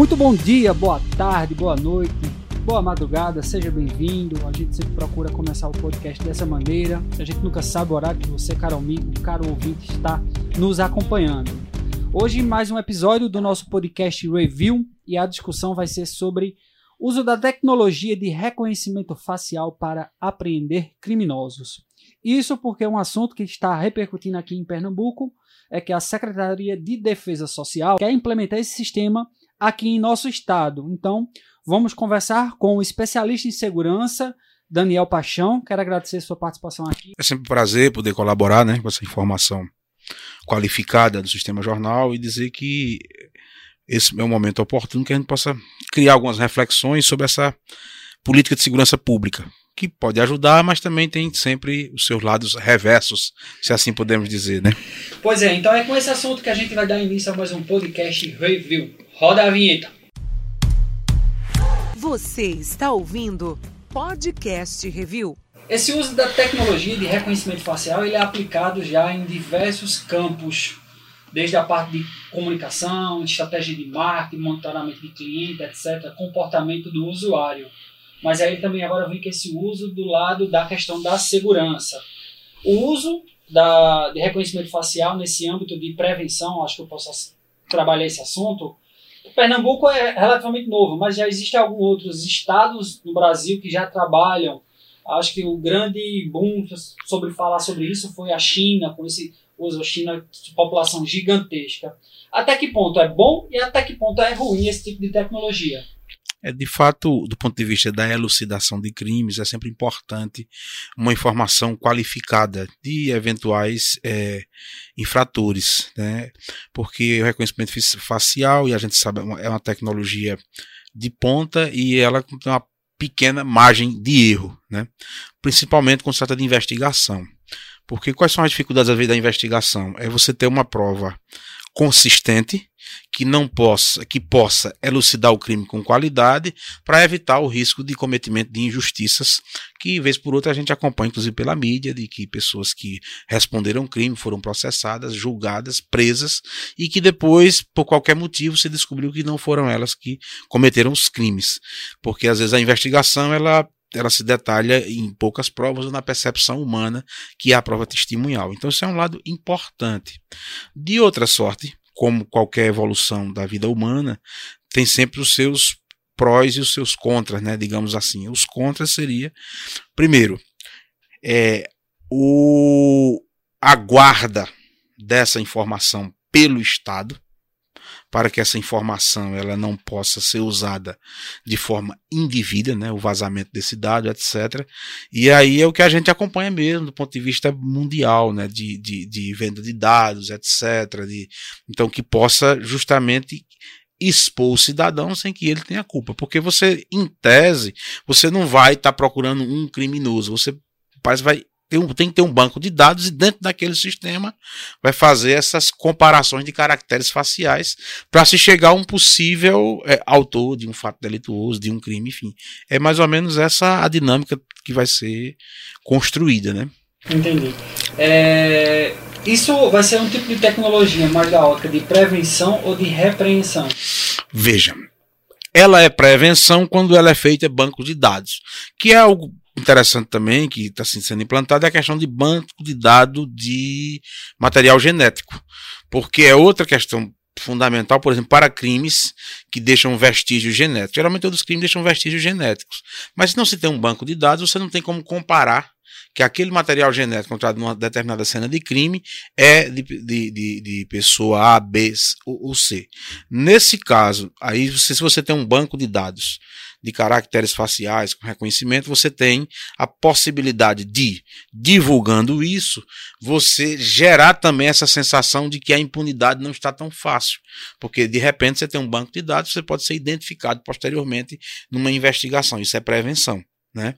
Muito bom dia, boa tarde, boa noite, boa madrugada, seja bem-vindo. A gente sempre procura começar o podcast dessa maneira. A gente nunca sabe o horário que você, caro amigo, caro ouvinte, está nos acompanhando. Hoje, mais um episódio do nosso podcast Review e a discussão vai ser sobre uso da tecnologia de reconhecimento facial para apreender criminosos. Isso porque é um assunto que está repercutindo aqui em Pernambuco é que a Secretaria de Defesa Social quer implementar esse sistema aqui em nosso estado. Então, vamos conversar com o especialista em segurança, Daniel Paixão. Quero agradecer sua participação aqui. É sempre um prazer poder colaborar né, com essa informação qualificada do Sistema Jornal e dizer que esse é um momento oportuno que a gente possa criar algumas reflexões sobre essa política de segurança pública, que pode ajudar, mas também tem sempre os seus lados reversos, se assim podemos dizer, né? Pois é, então é com esse assunto que a gente vai dar início a mais um podcast review. Roda a vinheta. Você está ouvindo Podcast Review. Esse uso da tecnologia de reconhecimento facial ele é aplicado já em diversos campos, desde a parte de comunicação, estratégia de marketing, monitoramento de cliente, etc., comportamento do usuário. Mas aí também agora vem com esse uso do lado da questão da segurança. O uso da, de reconhecimento facial nesse âmbito de prevenção, acho que eu posso trabalhar esse assunto. Pernambuco é relativamente novo, mas já existem alguns outros estados no Brasil que já trabalham. Acho que o grande boom sobre falar sobre isso foi a China, com esse uso China de população gigantesca. Até que ponto é bom e até que ponto é ruim esse tipo de tecnologia? É, de fato, do ponto de vista da elucidação de crimes, é sempre importante uma informação qualificada de eventuais é, infratores, né? porque o reconhecimento facial, e a gente sabe, é uma tecnologia de ponta e ela tem uma pequena margem de erro, né? principalmente quando se trata de investigação. Porque quais são as dificuldades da investigação? É você ter uma prova consistente que não possa que possa elucidar o crime com qualidade para evitar o risco de cometimento de injustiças que vez por outra a gente acompanha inclusive pela mídia de que pessoas que responderam crime foram processadas, julgadas, presas e que depois por qualquer motivo se descobriu que não foram elas que cometeram os crimes, porque às vezes a investigação ela ela se detalha em poucas provas ou na percepção humana, que é a prova testemunhal. Então, isso é um lado importante. De outra sorte, como qualquer evolução da vida humana, tem sempre os seus prós e os seus contras, né? Digamos assim. Os contras seria, primeiro, é, o, a guarda dessa informação pelo Estado, para que essa informação ela não possa ser usada de forma indevida, né, o vazamento desse dado, etc. E aí é o que a gente acompanha mesmo do ponto de vista mundial, né, de, de, de venda de dados, etc. De, então que possa justamente expor o cidadão sem que ele tenha culpa, porque você, em tese, você não vai estar tá procurando um criminoso, você parece vai tem, um, tem que ter um banco de dados e dentro daquele sistema vai fazer essas comparações de caracteres faciais para se chegar a um possível é, autor de um fato delituoso, de um crime, enfim. É mais ou menos essa a dinâmica que vai ser construída, né? Entendi. É, isso vai ser um tipo de tecnologia mais da ótica de prevenção ou de repreensão? Veja, ela é prevenção quando ela é feita banco de dados, que é algo interessante também, que está sendo implantado, é a questão de banco de dados de material genético. Porque é outra questão fundamental, por exemplo, para crimes que deixam vestígios genéticos. Geralmente todos os crimes deixam vestígios genéticos. Mas se não se tem um banco de dados, você não tem como comparar que aquele material genético encontrado numa determinada cena de crime é de, de, de, de pessoa A, B ou C. Nesse caso, aí você, se você tem um banco de dados de caracteres faciais com reconhecimento, você tem a possibilidade de, divulgando isso, você gerar também essa sensação de que a impunidade não está tão fácil. Porque de repente você tem um banco de dados, você pode ser identificado posteriormente numa investigação. Isso é prevenção. Né?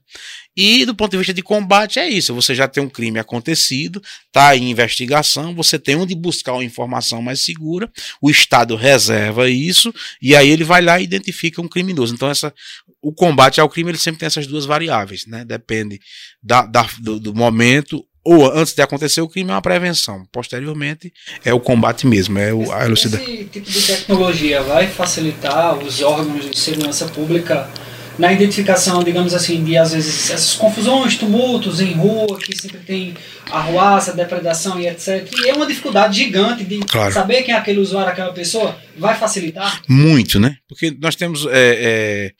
E do ponto de vista de combate é isso, você já tem um crime acontecido, está em investigação, você tem onde buscar uma informação mais segura, o Estado reserva isso e aí ele vai lá e identifica um criminoso. Então essa, o combate ao crime ele sempre tem essas duas variáveis, né? depende da, da do, do momento ou antes de acontecer o crime é uma prevenção. Posteriormente é o combate mesmo, é o, a elucidação. Esse tipo de tecnologia vai facilitar os órgãos de segurança pública na identificação, digamos assim, de às vezes essas confusões, tumultos em rua, que sempre tem arruaça, depredação e etc. E é uma dificuldade gigante de Claro. saber quem é aquele usuário, aquela pessoa, vai facilitar. Muito, né? Porque nós temos, é, é,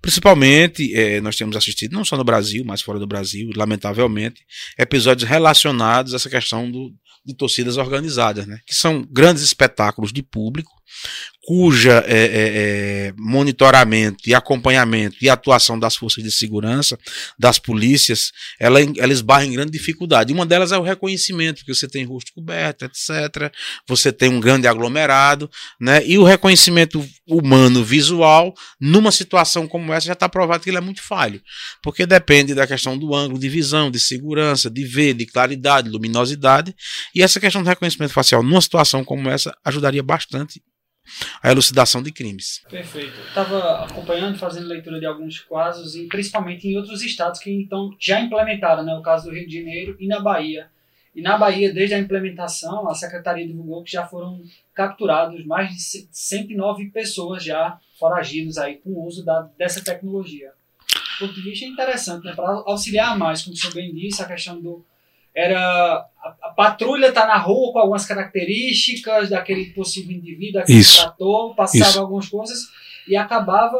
principalmente, é, nós temos assistido, não só no Brasil, mas fora do Brasil, lamentavelmente, episódios relacionados a essa questão do, de torcidas organizadas, né? Que são grandes espetáculos de público, cuja é, é, é, monitoramento e acompanhamento e atuação das forças de segurança, das polícias, ela, ela esbarra em grande dificuldade. Uma delas é o reconhecimento, porque você tem rosto coberto, etc. Você tem um grande aglomerado, né? E o reconhecimento humano visual, numa situação como essa, já está provado que ele é muito falho. Porque depende da questão do ângulo de visão, de segurança, de ver, de claridade, luminosidade. E essa questão do reconhecimento facial, numa situação como essa, ajudaria bastante a elucidação de crimes. Perfeito. Estava acompanhando, fazendo leitura de alguns casos, e principalmente em outros estados que então já implementaram, né? O caso do Rio de Janeiro e na Bahia. E na Bahia, desde a implementação, a Secretaria divulgou que já foram capturados mais de 109 pessoas já foragidos aí com o uso da, dessa tecnologia. Do ponto de vista é interessante, né? Para auxiliar mais, como o senhor bem disse, a questão do era a, a patrulha tá na rua com algumas características daquele possível indivíduo, daquele Isso. trator, passava Isso. algumas coisas e acabava,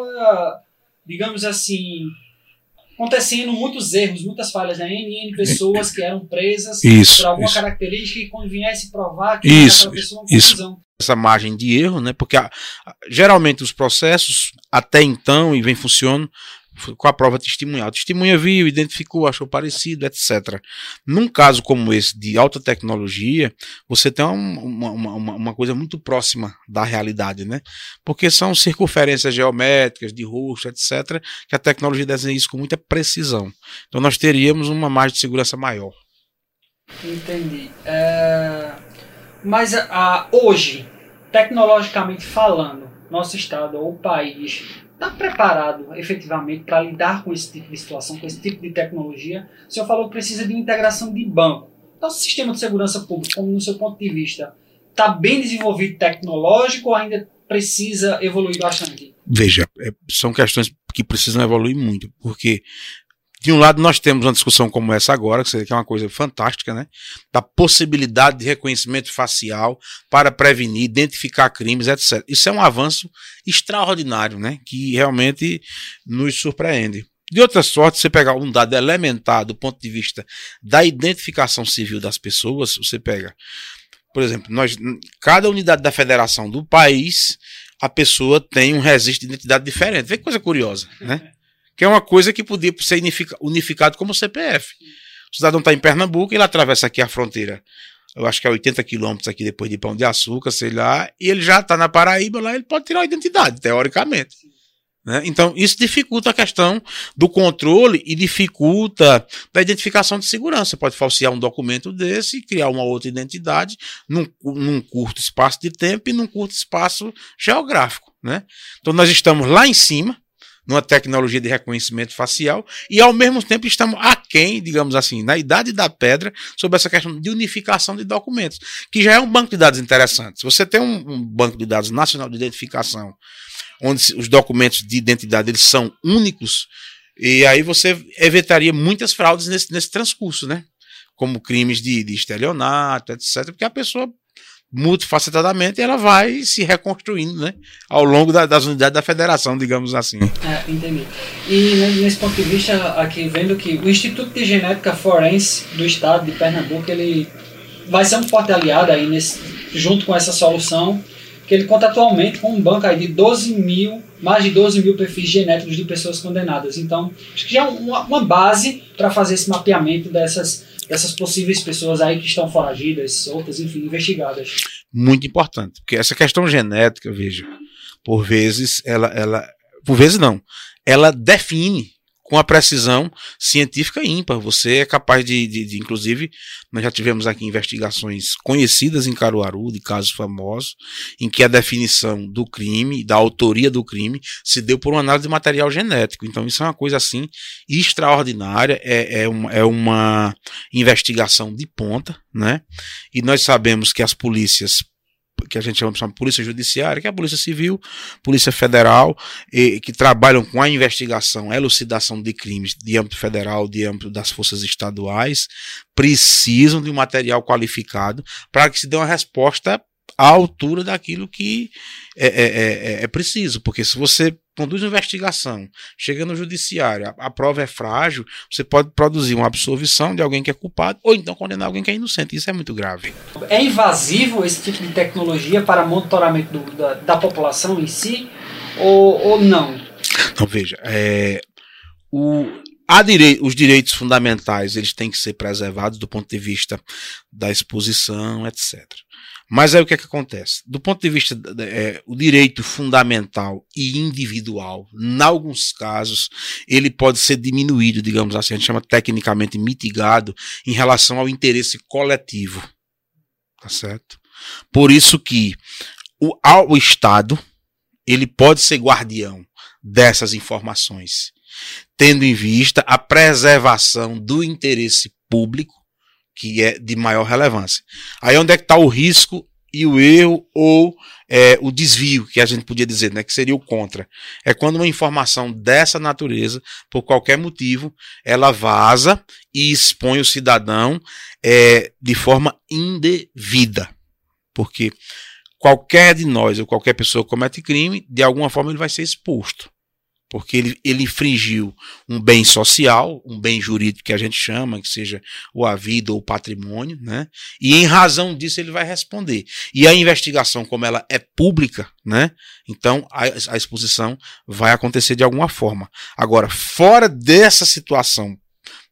digamos assim, acontecendo muitos erros, muitas falhas, né? N, N pessoas que eram presas Isso, por alguma isso. característica e quando viesse provar que Isso, aquela pessoa uma isso. confusão. essa margem de erro, né? Porque a- geralmente os processos até então e vem funcionando com a prova testemunhal. A testemunha viu, identificou, achou parecido, etc. Num caso como esse de alta tecnologia, você tem um- uma, uma, uma- coisa muito próxima da realidade, né? Porque são circunferências geométricas de rosto, etc. Que a tecnologia desenha isso com muita precisão. Então nós teríamos uma margem de segurança maior. Entendi. É, Mas a- a- hoje, tecnologicamente falando, nosso estado ou país está preparado efetivamente para lidar com esse tipo de situação, com esse tipo de tecnologia? O senhor falou que precisa de integração de banco. Então, o sistema de segurança pública, como no seu ponto de vista, está bem desenvolvido tecnológico ou ainda precisa evoluir bastante? Veja, é, são questões que precisam evoluir muito, porque de um lado nós temos uma discussão como essa agora, que é uma coisa fantástica, né? Da possibilidade de reconhecimento facial para prevenir, identificar crimes, etc. Isso é um avanço extraordinário, né? Que realmente nos surpreende. De outra sorte, você pegar um dado elementar do ponto de vista da identificação civil das pessoas, você pega, por exemplo, nós, cada unidade da federação do país a pessoa tem um registro de identidade diferente. Vê que coisa curiosa, né? Que é uma coisa que podia ser unifica- unificado como CPF. O cidadão está em Pernambuco, ele atravessa aqui a fronteira, eu acho que é 80 quilômetros aqui depois de Pão de Açúcar, sei lá, e ele já está na Paraíba, lá ele pode tirar a identidade, teoricamente. né? Então, isso dificulta a questão do controle e dificulta da identificação de segurança. Você pode falsear um documento desse e criar uma outra identidade num, num curto espaço de tempo e num curto espaço geográfico. Né? Então, nós estamos lá em cima, numa tecnologia de reconhecimento facial, e ao mesmo tempo estamos aquém, digamos assim, na idade da pedra, sobre essa questão de unificação de documentos, que já é um banco de dados interessante. Se você tem um, um banco de dados nacional de identificação, onde os documentos de identidade eles são únicos, e aí você evitaria muitas fraudes nesse, nesse transcurso, né? Como crimes de, de estelionato, etc. Porque a pessoa multifacetadamente ela vai se reconstruindo, né? Ao longo da- das unidades da federação, digamos assim. É, entendi. E né, nesse ponto de vista, aqui vendo que o Instituto de Genética Forense do Estado de Pernambuco, ele vai ser um forte aliado aí nesse, junto com essa solução, que ele conta atualmente com um banco aí de 12 mil, mais de 12 mil perfis genéticos de pessoas condenadas. Então, acho que já é uma, uma base para fazer esse mapeamento dessas, dessas possíveis pessoas aí que estão foragidas, soltas, enfim, investigadas. Muito importante. Porque essa questão genética, veja, por vezes, ela. ela por vezes não. Ela define com a precisão científica ímpar. Você é capaz de, de, de, inclusive, nós já tivemos aqui investigações conhecidas em Caruaru, de casos famosos, em que a definição do crime, da autoria do crime, se deu por uma análise de material genético. Então, isso é uma coisa assim extraordinária, é, é, uma, é uma investigação de ponta, né? E nós sabemos que as polícias que a gente chama de polícia judiciária, que é a polícia civil, polícia federal, e, que trabalham com a investigação, a elucidação de crimes de âmbito federal, de âmbito das forças estaduais, precisam de um material qualificado para que se dê uma resposta à altura daquilo que é, é, é, é preciso, porque se você conduz uma investigação, chega no judiciário, a, a, prova é frágil, você pode produzir uma absolvição de alguém que é culpado ou então condenar alguém que é inocente. Isso é muito grave. É invasivo esse tipo de tecnologia para monitoramento do, da, da, população em si ou, ou não? Então, veja, é, o, direi os direitos fundamentais eles têm que ser preservados do ponto de vista da exposição, etc. Mas aí o que é que acontece? Do ponto de vista é, o direito fundamental e individual, em alguns casos, ele pode ser diminuído, digamos assim, a gente chama tecnicamente mitigado em relação ao interesse coletivo. Tá certo? Por isso que o, o Estado ele pode ser guardião dessas informações, tendo em vista a preservação do interesse público que é de maior relevância. Aí onde é que está o risco e o erro ou é, o desvio, que a gente podia dizer, né, que seria o contra. É quando uma informação dessa natureza, por qualquer motivo, ela vaza e expõe o cidadão é, de forma indevida. Porque qualquer de nós ou qualquer pessoa que comete crime, de alguma forma ele vai ser exposto porque ele, ele infringiu um bem social, um bem jurídico que a gente chama, que seja o a vida ou o patrimônio, né? E em razão disso ele vai responder. E a investigação, como ela é pública, né? Então a, a exposição vai acontecer de alguma forma. Agora, fora dessa situação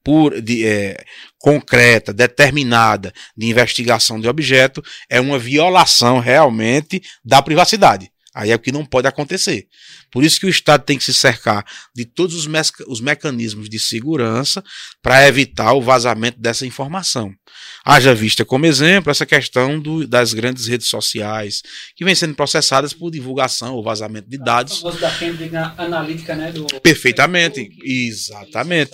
por, de, é, concreta, determinada de investigação de objeto, é uma violação realmente da privacidade. Aí é o que não pode acontecer. Por isso que o Estado tem que se cercar de todos os, me os mecanismos de segurança para evitar o vazamento dessa informação. Haja vista como exemplo essa questão do, das grandes redes sociais, que vêm sendo processadas por divulgação ou vazamento de dados. da Cambridge Analytica, né? Do... Perfeitamente, exatamente.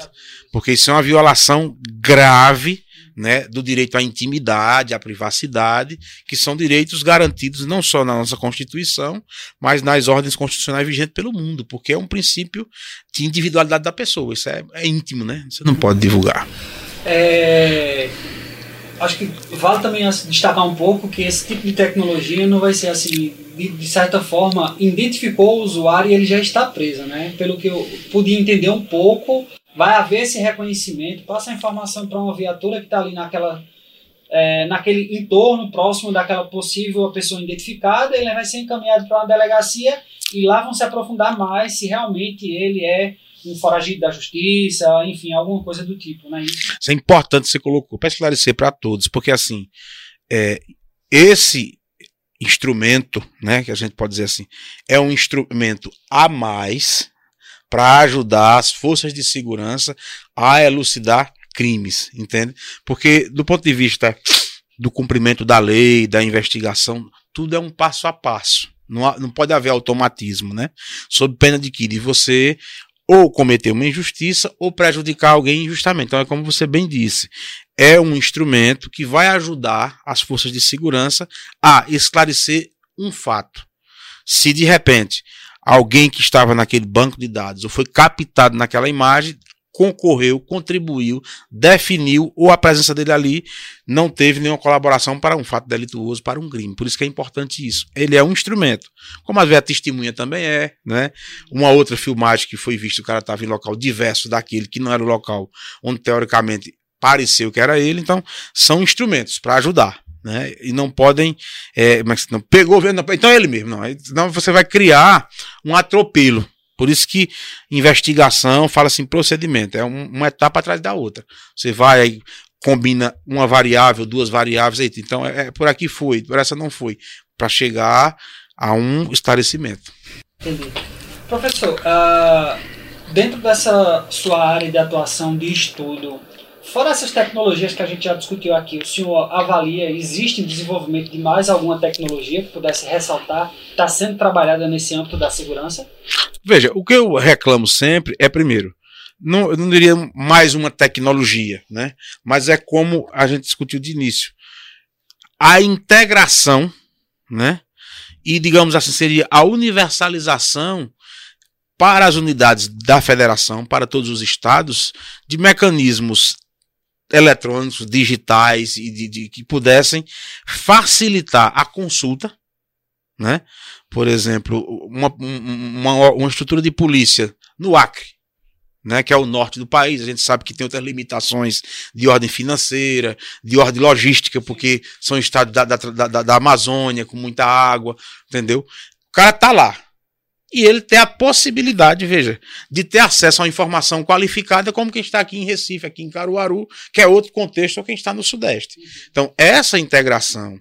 Porque isso é uma violação grave né, do direito à intimidade, à privacidade, que são direitos garantidos não só na nossa Constituição, mas nas ordens constitucionais vigentes pelo mundo, porque é um princípio de individualidade da pessoa. Isso é, é íntimo, né? Você não pode divulgar. É, acho que vale também destacar um pouco que esse tipo de tecnologia não vai ser assim, de, de, certa forma, identificou o usuário e ele já está preso, né? Pelo que eu pude entender um pouco, vai haver esse reconhecimento, passa a informação para uma viatura que está ali naquela, é, naquele entorno próximo daquela possível pessoa identificada, ele vai ser encaminhado para uma delegacia e lá vão se aprofundar mais se realmente ele é um foragido da justiça, enfim, alguma coisa do tipo, né? Isso é importante você colocou, para esclarecer para todos, porque assim, é, esse instrumento, né, que a gente pode dizer assim, é um instrumento a mais para ajudar as forças de segurança a elucidar crimes, entende? Porque do ponto de vista do cumprimento da lei, da investigação, tudo é um passo a passo. Não, há, não pode haver automatismo, né? Sob pena de que de você ou cometer uma injustiça ou prejudicar alguém injustamente. Então é como você bem disse, é um instrumento que vai ajudar as forças de segurança a esclarecer um fato. Se de repente alguém que estava naquele banco de dados ou foi captado naquela imagem, concorreu, contribuiu, definiu ou a presença dele ali não teve nenhuma colaboração para um fato delituoso, para um crime. Por isso que é importante isso. Ele é um instrumento. Como a testemunha também é, né? Uma outra filmagem que foi vista, o cara estava em local diverso daquele que não era o local onde teoricamente pareceu que era ele, então são instrumentos para ajudar né? E não podem, é, mas não pegou, então é ele mesmo, não. Senão você vai criar um atropelo. Por isso que investigação fala assim procedimento, é um, uma etapa atrás da outra. Você vai aí combina uma variável, duas variáveis, então é, é, por aqui foi, por essa não foi, para chegar a um esclarecimento. Entendi. Professor, uh, dentro dessa sua área de atuação de estudo, fora essas tecnologias que a gente já discutiu aqui, o senhor avalia, existe desenvolvimento de mais alguma tecnologia que pudesse ressaltar, está sendo trabalhada nesse âmbito da segurança? Veja, o que eu reclamo sempre é, primeiro, não, eu não diria mais uma tecnologia, né? mas é como a gente discutiu de início. A integração, né? e digamos assim, seria a universalização para as unidades da federação, para todos os estados, de mecanismos eletrônicos, digitais e de, de, que pudessem facilitar a consulta, né? Por exemplo, uma, uma, uma estrutura de polícia no Acre, né, que é o norte do país. A gente sabe que tem outras limitações de ordem financeira, de ordem logística, porque são estados da, da, da, da Amazônia com muita água, entendeu? O cara tá lá e ele tem a possibilidade, veja, de ter acesso a uma informação qualificada, como quem está aqui em Recife, aqui em Caruaru, que é outro contexto, ou quem está no Sudeste. Então, essa integração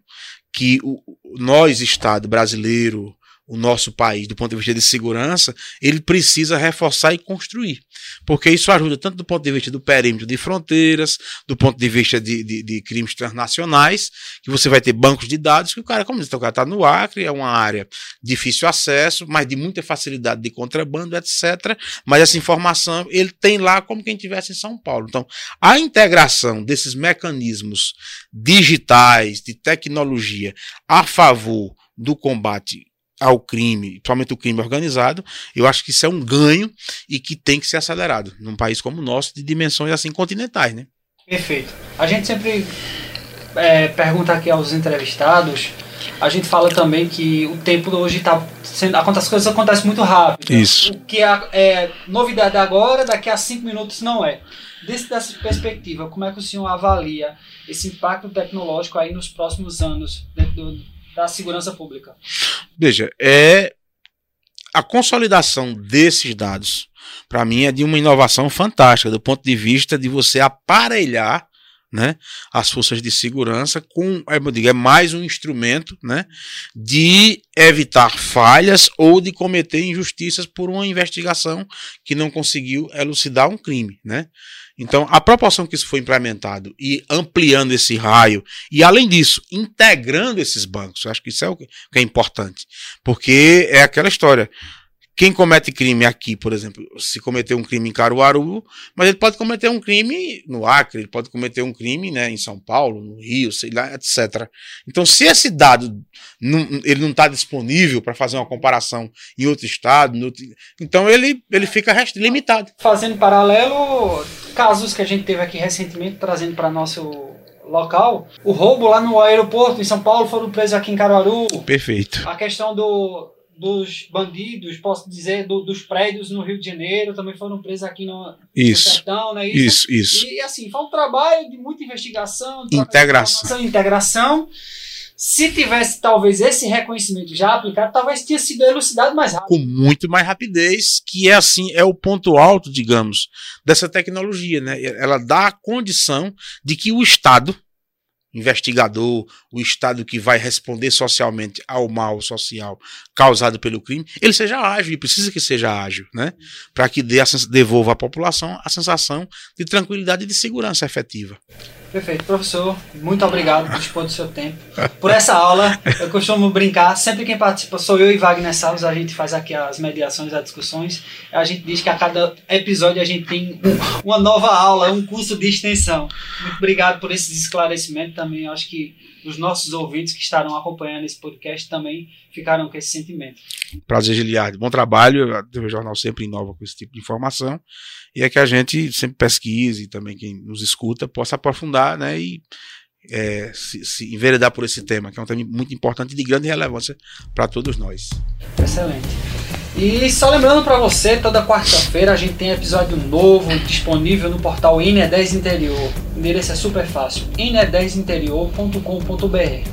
que o, nós, Estado brasileiro, o nosso país, do ponto de vista de segurança, ele precisa reforçar e construir. Porque isso ajuda tanto do ponto de vista do perímetro de fronteiras, do ponto de vista de, de, de crimes transnacionais, que você vai ter bancos de dados que o cara, como diz, o cara está no Acre, é uma área difícil acesso, mas de muita facilidade de contrabando, etc. Mas essa informação ele tem lá como quem tivesse em São Paulo. Então, a integração desses mecanismos digitais, de tecnologia, a favor do combate ao crime, principalmente o crime organizado, eu acho que isso é um ganho e que tem que ser acelerado num país como o nosso, de dimensões assim continentais, né? Perfeito. A gente sempre é, pergunta aqui aos entrevistados, a gente fala também que o tempo hoje está sendo. As coisas acontecem muito rápido. Isso. O que é, é novidade agora, daqui a cinco minutos não é. Desse, dessa perspectiva, como é que o senhor avalia esse impacto tecnológico aí nos próximos anos dentro do, da segurança pública? Veja, é a consolidação desses dados, para mim, é de uma inovação fantástica, do ponto de vista de você aparelhar né, as forças de segurança com, é, digo, é mais um instrumento né, de evitar falhas ou de cometer injustiças por uma investigação que não conseguiu elucidar um crime. Né? Então, a proporção que isso foi implementado e ampliando esse raio, e além disso, integrando esses bancos, eu acho que isso é o que é importante. Porque é aquela história. Quem comete crime aqui, por exemplo, se cometer um crime em Caruaru, mas ele pode cometer um crime no Acre, ele pode cometer um crime né, em São Paulo, no Rio, sei lá, etc. Então, se esse dado não, ele não está disponível para fazer uma comparação em outro estado, outro, então ele, ele fica limitado. Fazendo paralelo, casos que a gente teve aqui recentemente, trazendo para nosso local, o roubo lá no aeroporto em São Paulo foram presos aqui em Caruaru. Perfeito. A questão do dos bandidos, posso dizer, do, dos prédios no Rio de Janeiro, também foram presos aqui no, isso. no Sertão, né? Isso, isso. E assim, foi um trabalho de muita investigação, de integração. integração. Se tivesse talvez esse reconhecimento já aplicado, talvez tinha sido elucidado mais rápido. Com muito mais rapidez, que é assim, é o ponto alto, digamos, dessa tecnologia, né? Ela dá a condição de que o Estado, investigador, o Estado que vai responder socialmente ao mal social causado pelo crime, ele seja ágil e precisa que seja ágil, né? Para que dê a, devolva à população a sensação de tranquilidade e de segurança efetiva. Perfeito, professor. Muito obrigado por dispor do seu tempo. Por essa aula, eu costumo brincar, sempre quem participa sou eu e Wagner Salles, a gente faz aqui as mediações, as discussões. A gente diz que a cada episódio a gente tem uma nova aula, um curso de extensão. Muito obrigado por esse esclarecimento também. Acho que os nossos ouvintes que estarão acompanhando esse podcast também ficaram com esse sentimento. Prazer, Giliardo. Bom trabalho. O jornal sempre inova com esse tipo de informação. E é que a gente sempre pesquise, também quem nos escuta possa aprofundar né, e é, se, se enveredar por esse tema, que é um tema muito importante e de grande relevância para todos nós. Excelente. E só lembrando para você, toda quarta-feira a gente tem episódio novo disponível no portal INE10 Interior. O endereço é super fácil, ine10interior.com.br.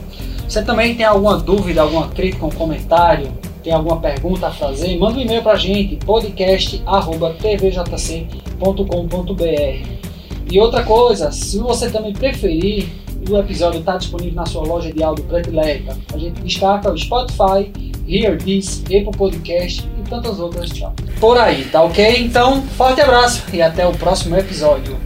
Você também tem alguma dúvida, alguma crítica, um comentário, tem alguma pergunta a fazer, manda um e-mail para a gente, podcast.tvjc.com.br. E outra coisa, se você também preferir, o episódio está disponível na sua loja de áudio predileta. A gente destaca o Spotify, Here This, Apple Podcast tantas outras por aí, tá ok? Então, forte abraço e até o próximo episódio.